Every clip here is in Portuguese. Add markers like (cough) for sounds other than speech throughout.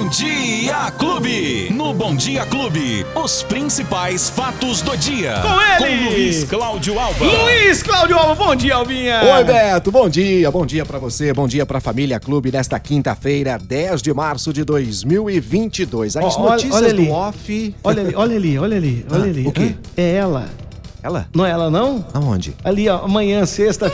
Bom Dia Clube. No Bom Dia Clube, os principais fatos do dia. Com ele. Com Luiz Cláudio Alba. Luiz Cláudio Alba, bom dia, Albinha. Oi, Beto, bom dia, bom dia pra você, bom dia pra família Clube nesta quinta-feira, 10 de março de 2022. As olha- notícias olha ali. do off. Olha ali, olha ali, olha ali, olha Ah, ali. o quê? É ela. Ela? Não é ela, não? Aonde? Ali, ó, amanhã, sexta.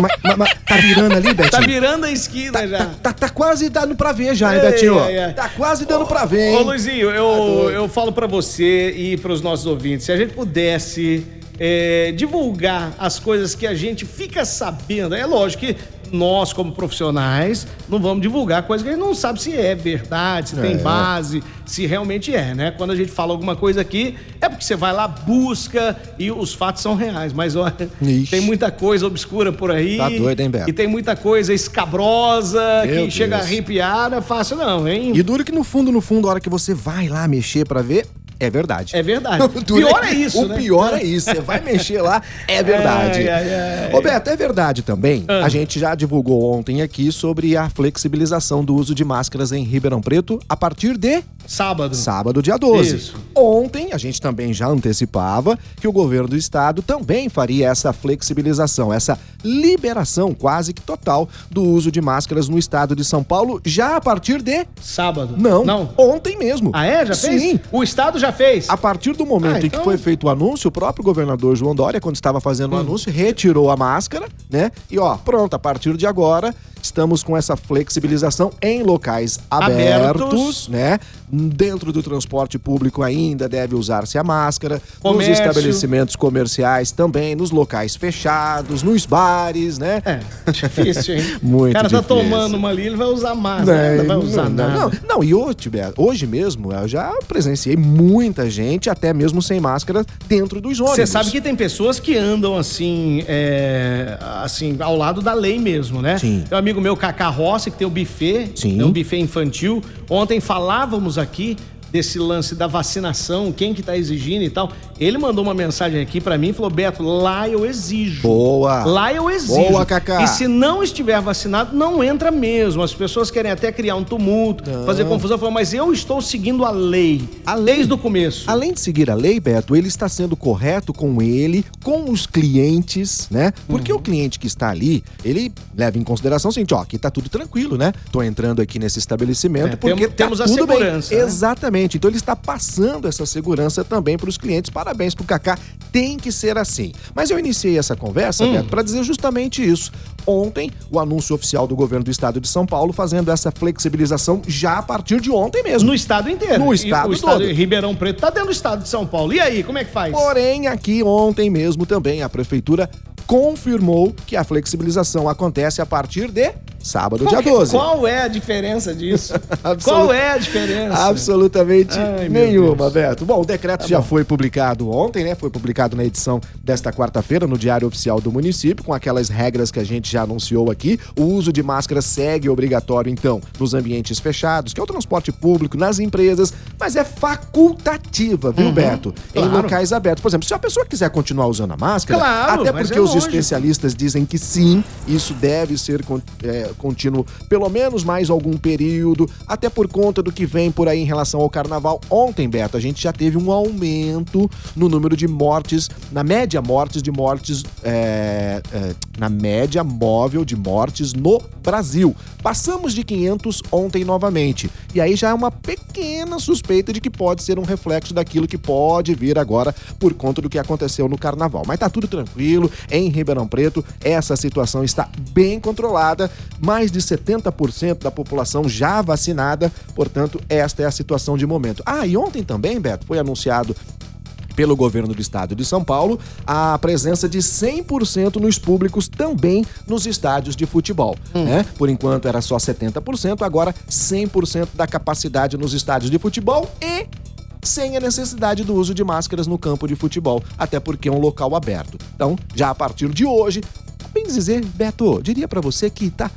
Mas, tá virando ali, Betinho? tá virando a esquina já. Tá, tá quase dando pra ver já, hein, Ei, Betinho? ai, ai. Tá quase dando pra ver, Ô, hein? Luizinho, Tá eu, doido. eu falo pra você e pros nossos ouvintes, se a gente pudesse é, divulgar as coisas que a gente fica sabendo, é lógico que nós, como profissionais, não vamos divulgar coisas que a gente não sabe se é verdade, se tem É. base, se realmente é, né? Quando a gente fala alguma coisa aqui, é porque você vai lá, busca e os fatos são reais. Mas olha, Ixi. tem muita coisa obscura por aí. Tá doido, hein, Beto? E tem muita coisa escabrosa Meu que chega a Deus. arrepiar, não é fácil não, hein? E duro que no fundo, no fundo, a hora que você vai lá mexer pra ver, é verdade. É verdade. (laughs) O Pior é que- isso, O né? pior é isso. Você vai mexer lá, (laughs) é verdade. Ai, ai, ai. Roberto, é verdade também. Ah. A gente já divulgou ontem aqui sobre a flexibilização do uso de máscaras em Ribeirão Preto a partir de Sábado. sábado, dia 12. Isso. Ontem, a gente também já antecipava que o governo do estado também faria essa flexibilização, essa liberação quase que total do uso de máscaras no estado de São Paulo já a partir de. Sábado. Não, Não. ontem mesmo. Ah, é? Já fez? Sim. O Estado já fez? A partir do momento Ah, em que então- foi feito o anúncio, o próprio governador João Dória, quando estava fazendo Hum. o anúncio, retirou a máscara, né? E ó, pronto, a partir de agora, estamos com essa flexibilização em locais abertos, Abertos. né? Dentro do transporte público ainda deve usar-se a máscara, Comércio. nos estabelecimentos comerciais também, nos locais fechados, nos bares, né? É, difícil, hein? (laughs) Muito O cara tá difícil. tomando uma ali, ele vai usar máscara, não, vai usar não, nada. Não, não, e hoje, hoje mesmo eu já presenciei muita gente, até mesmo sem máscara, dentro dos ônibus. Você sabe que tem pessoas que andam assim, é, assim, ao lado da lei mesmo, né? Sim. Tem um amigo meu, Cacá Rossi, que tem o buffet, tem um buffet infantil. Ontem falávamos aqui desse lance da vacinação, quem que tá exigindo e tal. Ele mandou uma mensagem aqui pra mim e falou: Beto, lá eu exijo. Boa. Lá eu exijo. Boa, Cacá. E se não estiver vacinado, não entra mesmo. As pessoas querem até criar um tumulto, fazer confusão, falando, mas eu estou seguindo a lei. A lei. Desde o começo. Além de seguir a lei, Beto, ele está sendo correto com ele, com os clientes, né? Porque Uhum. o cliente que está ali, ele leva em consideração o seguinte, ó, aqui tá tudo tranquilo, né? Tô entrando aqui nesse estabelecimento É, porque tem- tá temos a segurança, né? Exatamente. Então ele está passando essa segurança também para os clientes. Parabéns pro Kaká. Tem que ser assim. Mas eu iniciei essa conversa, Hum. Beto, para dizer justamente isso. Ontem, o anúncio oficial do governo do estado de São Paulo fazendo essa flexibilização já a partir de ontem mesmo. No estado inteiro. No E estado o estado todo. Ribeirão Preto tá dentro do estado de São Paulo. E aí, como é que faz? Porém, aqui ontem mesmo também a prefeitura confirmou que a flexibilização acontece a partir de sábado, dia 12. Qual é a diferença disso? (laughs) Qual é a diferença? Absolutamente Ai, nenhuma. Beto. Bom, o decreto já foi publicado ontem, né? Foi publicado na edição desta quarta-feira no Diário Oficial do Município, com aquelas regras que a gente já anunciou aqui. O uso de máscara segue obrigatório, então, nos ambientes fechados, que é o transporte público, nas empresas, mas é facultativa, viu, Beto? Em Uhum. claro. locais abertos. Por exemplo, se a pessoa quiser continuar usando a máscara, Claro, até porque é os especialistas dizem que sim, isso deve ser é, contínuo pelo menos mais algum período, até por conta do que vem por aí em relação ao carnaval. Ontem, Beto, a gente já teve um aumento no número de mortes, na média mortes de mortes, é, é, na média móvel de mortes no Brasil. Passamos de 500 ontem novamente. E aí já é uma pequena suspeita de que pode ser um reflexo daquilo que pode vir agora por conta do que aconteceu no carnaval. Mas tá tudo tranquilo. Em Ribeirão Preto, essa situação está bem controlada. Mais de 70% da população já vacinada. Portanto, esta é a situação de momento. Ah, e ontem também, Beto, foi anunciado pelo governo do estado de São Paulo a presença de 100% nos públicos também nos estádios de futebol, né? Por enquanto era só 70%, agora 100% da capacidade nos estádios de futebol e sem a necessidade do uso de máscaras no campo de futebol, até porque é um local aberto. Então, já a partir de hoje, bem dizer, Beto, diria pra você que tá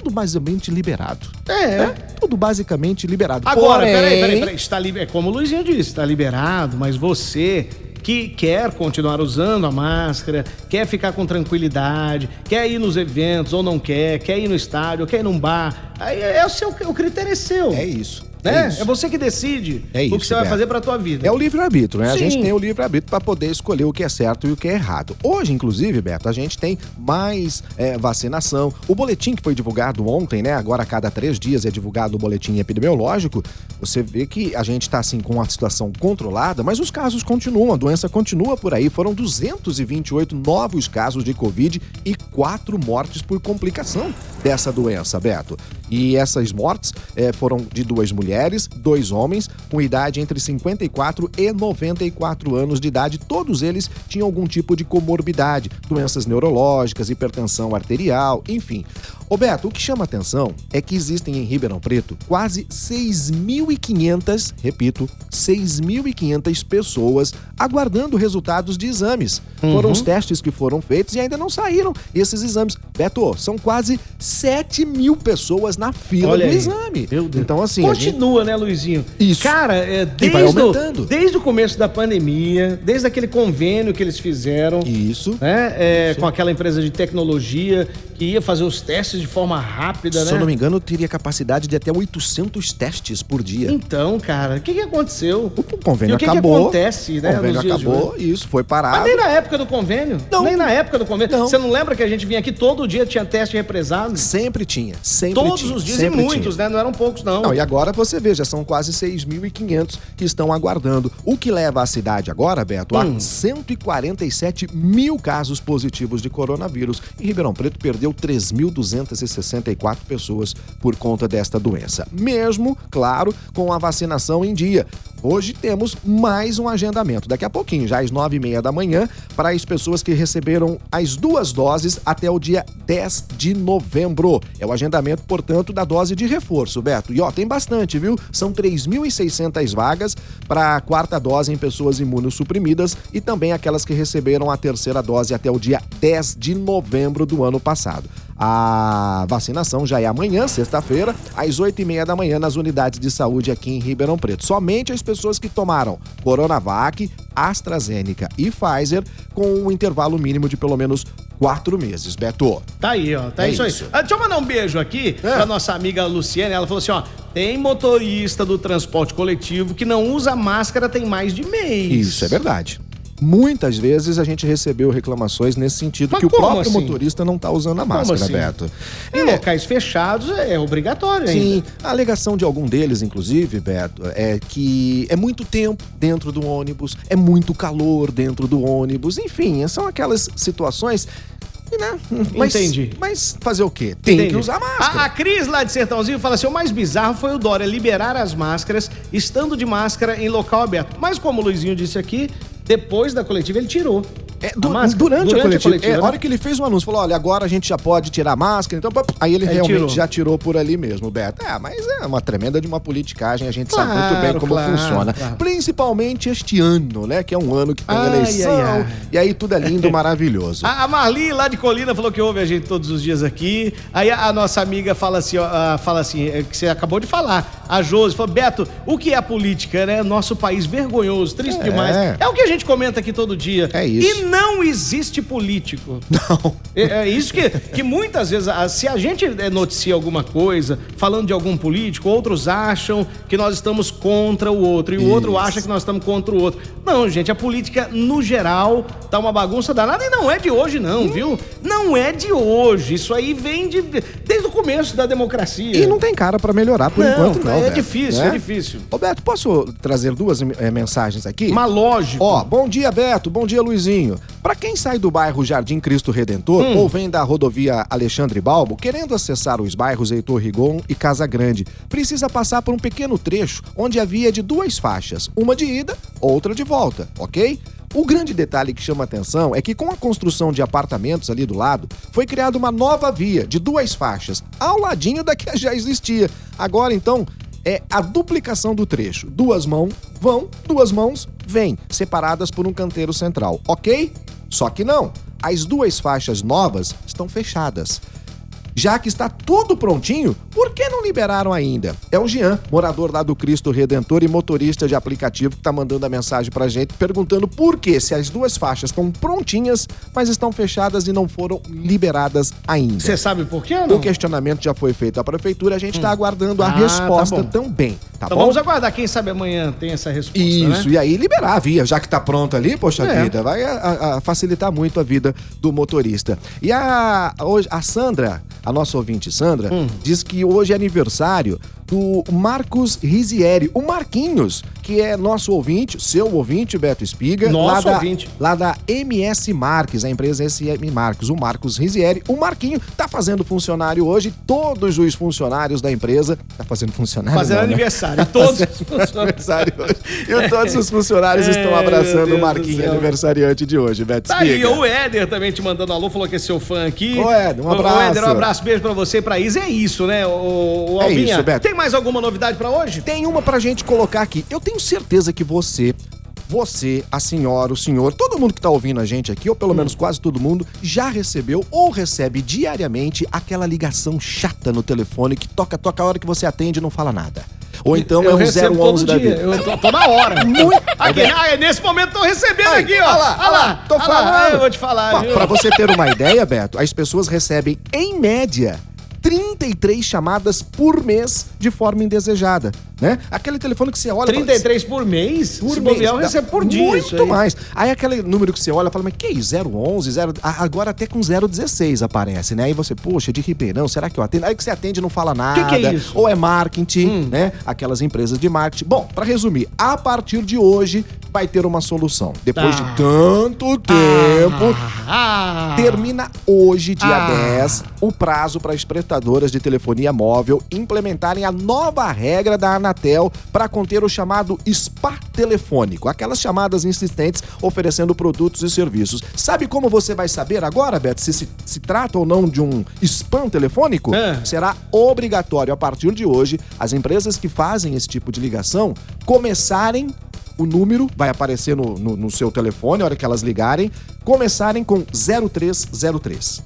tudo basicamente liberado. É. né? Tudo basicamente liberado. Agora, Porém- peraí, peraí, peraí. Está liber... É como o Luizinho disse, está liberado, mas você que quer continuar usando a máscara, quer ficar com tranquilidade, quer ir nos eventos ou não quer, quer ir no estádio, quer ir num bar. Aí é o seu, o critério é seu. É isso. Né? É, isso. É você que decide É o isso, que você vai fazer pra tua vida. É o livre-arbítrio, né? A Sim. gente tem o livre-arbítrio para poder escolher o que é certo e o que é errado. Hoje, inclusive, Beto, a gente tem mais é, vacinação. O boletim que foi divulgado ontem, né? Agora, a cada três dias é divulgado o boletim epidemiológico. Você vê que a gente está, assim, com uma situação controlada, mas os casos continuam, a doença continua por aí. Foram 228 novos casos de Covid e quatro mortes por complicação dessa doença, Beto. E essas mortes eh, foram de duas mulheres, dois homens, com idade entre 54 e 94 anos de idade. Todos eles tinham algum tipo de comorbidade, doenças neurológicas, hipertensão arterial, enfim. Ô Beto, o que chama atenção é que existem em Ribeirão Preto quase 6.500, repito, 6.500 pessoas aguardando resultados de exames. Foram os testes que foram feitos e ainda não saíram esses exames. Beto, são quase 7 mil pessoas na fila Olha do aí. exame. Meu Deus. Então, assim, a gente- Continua, né, Luizinho? Isso. Cara, é, vai desde, o, aumentando. desde o começo da pandemia, desde aquele convênio que eles fizeram, Isso. né, é, com aquela empresa de tecnologia que ia fazer os testes de forma rápida, Se né? eu não me engano, teria capacidade de até 800 testes por dia. Então, cara, o que, que aconteceu? O convênio E o que que acabou. acontece, né, O convênio nos dias de acabou, isso foi Mas parado. nem na época do convênio. Não. Nem na época do convênio. Não. Você não lembra que a gente vinha aqui todo dia, tinha teste represado? Sempre tinha, sempre Todos tinha. Os dias e sempre muitos, tinha. né? Não eram poucos, não. Não, e agora você vê, já são quase 6.500 que estão aguardando. O que leva a cidade agora, Beto, Hum. a 147 mil casos positivos de coronavírus. E Ribeirão Preto perdeu 3.264 pessoas por conta desta doença. Mesmo, claro, com a vacinação em dia. Hoje temos mais um agendamento. Daqui a pouquinho, já às nove e meia da manhã, para as pessoas que receberam as duas doses até o dia 10 de novembro. É o agendamento, portanto, da dose de reforço, Beto. E ó, tem bastante, viu? São 3.600 vagas para a quarta dose em pessoas imunossuprimidas e também aquelas que receberam a terceira dose até o dia 10 de novembro do ano passado. A vacinação já é amanhã, sexta-feira, às 8 e meia da manhã, nas unidades de saúde aqui em Ribeirão Preto. Somente as pessoas que tomaram Coronavac, AstraZeneca e Pfizer, com um intervalo mínimo de pelo menos quatro meses. Beto. Tá aí, ó. Tá É isso, isso. aí. Ah, deixa eu mandar um beijo aqui É. pra nossa amiga Luciene. Ela falou assim: ó, tem motorista do transporte coletivo que não usa máscara tem mais de mês. Isso é verdade. Muitas vezes a gente recebeu reclamações nesse sentido, Mas que o próprio assim? motorista não tá usando a máscara, assim? Beto. Em locais fechados é obrigatório ainda. Sim, a alegação de algum deles, inclusive, Beto, é que é muito tempo dentro do ônibus, é muito calor dentro do ônibus, enfim, são aquelas situações. Né? Mas, Entendi. Mas fazer o quê? Tem Entendi. que usar máscara. A, a Cris lá de Sertãozinho fala assim: o mais bizarro foi o Dória liberar as máscaras, estando de máscara em local aberto. Mas como o Luizinho disse aqui, depois da coletiva ele tirou. É, a du- máscara. durante, a coletiva. é, né? a hora que ele fez o anúncio, falou: olha, agora a gente já pode tirar a máscara, então. Aí ele Aí realmente tirou. já tirou por ali mesmo, Beto. É, mas é uma tremenda de uma politicagem, a gente sabe muito Claro, bem como claro, funciona. claro. Principalmente este ano, né? Que é um ano que tem Ai, eleição. ai, ai. E aí tudo é lindo, (laughs) maravilhoso. A a Marli lá de Colina falou que ouve a gente todos os dias aqui. Aí a, a nossa amiga fala assim, ó, ah, fala assim, é, que você acabou de falar. A Josi falou, Beto, o que é a política, né? Nosso país vergonhoso, triste É. demais. É o que a gente comenta aqui todo dia. É isso. E não existe político. (laughs) Não. É, é isso que, que muitas vezes, se a gente eh, noticia alguma coisa, falando de algum político, outros acham que nós estamos contra o outro, e o outro acha que nós estamos contra o outro. Não, gente, a política, no geral, tá uma bagunça danada, e não é de hoje, não, viu? Não é de hoje. Isso aí vem de, desde o começo da democracia. E não tem cara pra melhorar por Não, enquanto, não. É Beto, difícil, né? é difícil. Roberto, posso trazer duas eh, mensagens aqui? Mas lógico. Ó, bom dia, Beto. Bom dia, Luizinho. Pra quem sai do bairro Jardim Cristo Redentor Hum. ou vem da rodovia Alexandre Balbo, querendo acessar os bairros Heitor Rigon e Casa Grande, precisa passar por um pequeno trecho onde havia de duas faixas, uma de ida, outra de volta, ok? O grande detalhe que chama atenção é que com a construção de apartamentos ali do lado, foi criada uma nova via de duas faixas, ao ladinho da que já existia. Agora, então, é a duplicação do trecho. Duas mãos vão, duas mãos vêm, separadas por um canteiro central, ok? Só que não. As duas faixas novas estão fechadas. Já que está tudo prontinho, por que não liberaram ainda? É o Jean, morador lá do Cristo Redentor e motorista de aplicativo, que está mandando a mensagem pra gente perguntando por que se as duas faixas estão prontinhas, mas estão fechadas e não foram liberadas ainda. Você sabe por quê? O questionamento já foi feito à prefeitura, a gente está aguardando a Ah, tá resposta bom. também, tá então bom? vamos aguardar. Quem sabe amanhã tem essa resposta, Isso, né? e aí liberar a via, já que tá pronto ali, poxa É. vida, vai a- a- a facilitar muito a vida do motorista. E a, hoje, a Sandra, a nossa ouvinte Sandra, Hum. diz que hoje é aniversário do Marcos Rizieri, o Marquinhos, que é nosso ouvinte, seu ouvinte, Beto Espiga. Nosso lá da, ouvinte. Lá da MS Marques, a empresa SM Marques, o Marcos Rizieri. O Marquinho tá fazendo funcionário hoje, todos os funcionários da empresa. Tá fazendo funcionário? Fazendo não, né? aniversário. Todos os (laughs) funcionários. E todos os funcionários É, estão abraçando o céu. aniversariante de hoje, Beto Tá aí, Espiga. o Éder também te mandando alô, falou que é seu fã aqui. Ô, Éder, um Ô, abraço. Éder, um abraço, beijo pra você pra Isa. É isso, né, o, o É Albinha? isso, Beto. Tem mais alguma novidade pra hoje? Tem uma pra gente colocar aqui. Eu tenho certeza que você, você, a senhora, o senhor, todo mundo que tá ouvindo a gente aqui, ou pelo menos quase todo mundo, já recebeu ou recebe diariamente aquela ligação chata no telefone que toca, toca a hora que você atende e não fala nada. Ou então eu é um recebo 011 todo da dia. vida. Eu tô, na hora. (laughs) Muito. Aqui, ah, nesse momento tô recebendo Aí, aqui, ó. olha lá, olha lá, tô olha falando. Ah, eu vou te falar, viu? Pra você ter uma ideia, Beto, as pessoas recebem, em média, 33 chamadas por mês de forma indesejada, né? Aquele telefone que você olha... e fala, 33 por mês? por Se mês. bobear, recebo por dia Muito mais. Aí aquele número que você olha e fala, mas que isso? 011, 0... Ah, Agora até com 016 aparece, né? Aí você, poxa, de Ribeirão, será que eu atendo? Aí que você atende e não fala nada. que é isso? Ou é marketing, Hum. né? Aquelas empresas de marketing. Bom, pra resumir, a partir de hoje vai ter uma solução. Depois Ah. de tanto tempo, Ah, Termina hoje, dia Ah. 10, o prazo para as prestadoras de telefonia móvel implementarem a nova regra da Anatel para conter o chamado spa telefônico, aquelas chamadas insistentes oferecendo produtos e serviços. Sabe como você vai saber agora, Beto, se se, se trata ou não de um spam telefônico? É. Será obrigatório a partir de hoje as empresas que fazem esse tipo de ligação começarem o número vai aparecer no, no, no seu telefone, a hora que elas ligarem, começarem com 0303.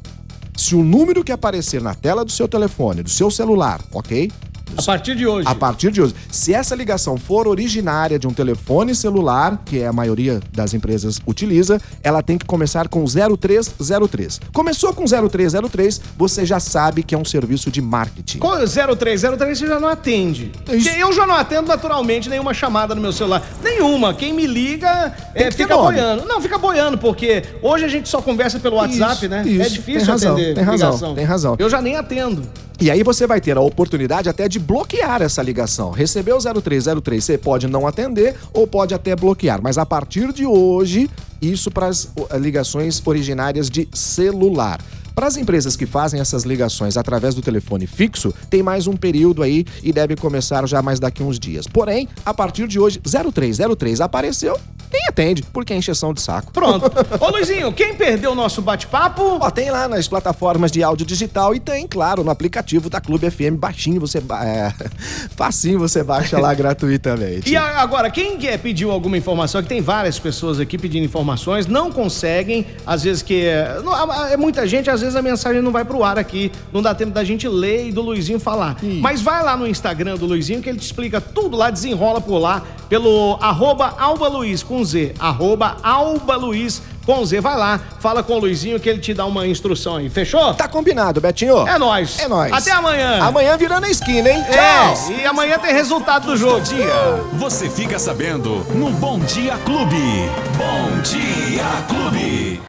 Se o número que aparecer na tela do seu telefone, do seu celular, ok? A partir de hoje. A partir de hoje. Se essa ligação for originária de um telefone celular, que é a maioria das empresas utiliza, ela tem que começar com 0303. Começou com 0303, você já sabe que é um serviço de marketing. Com 0303 você já não atende. Isso. Porque Eu já não atendo naturalmente nenhuma chamada no meu celular. Nenhuma. Quem me liga é, fica nome. boiando. Não, fica boiando, porque hoje a gente só conversa pelo WhatsApp, Isso, né? isso. é difícil Tem razão, atender tem razão, ligação. tem razão. Eu já nem atendo. E aí você vai ter a oportunidade até de bloquear essa ligação. Recebeu o 0303, você pode não atender ou pode até bloquear. Mas a partir de hoje, isso para as ó, ligações originárias de celular. Para as empresas que fazem essas ligações através do telefone fixo, tem mais um período aí e deve começar já mais daqui uns dias. Porém, a partir de hoje, 0303 apareceu, nem atende, porque é encheção de saco. Pronto. (laughs) Ô, Luizinho, quem perdeu o nosso bate-papo? Ó, tem lá nas plataformas de áudio digital e tem, claro, no aplicativo da Clube FM, baixinho, você... É, (laughs) facinho você baixa lá (laughs) gratuitamente. E agora, quem quer pediu alguma informação, que tem várias pessoas aqui pedindo informações, não conseguem, às vezes que é, é muita gente, às vezes a mensagem não vai pro ar aqui, não dá tempo da gente ler e do Luizinho falar. Mas vai lá no Instagram do Luizinho que ele te explica tudo lá, desenrola por lá, pelo arroba Alba Luiz com Z, arroba Alba Luiz com Z. Vai lá, fala com o Luizinho que ele te dá uma instrução aí, fechou? Tá combinado, Betinho? É nóis. É nóis. Até amanhã. Amanhã virando a esquina, hein? Tchau! É, e amanhã tem resultado do jogo. Dia, você fica sabendo no Bom Dia Clube. Bom Dia Clube.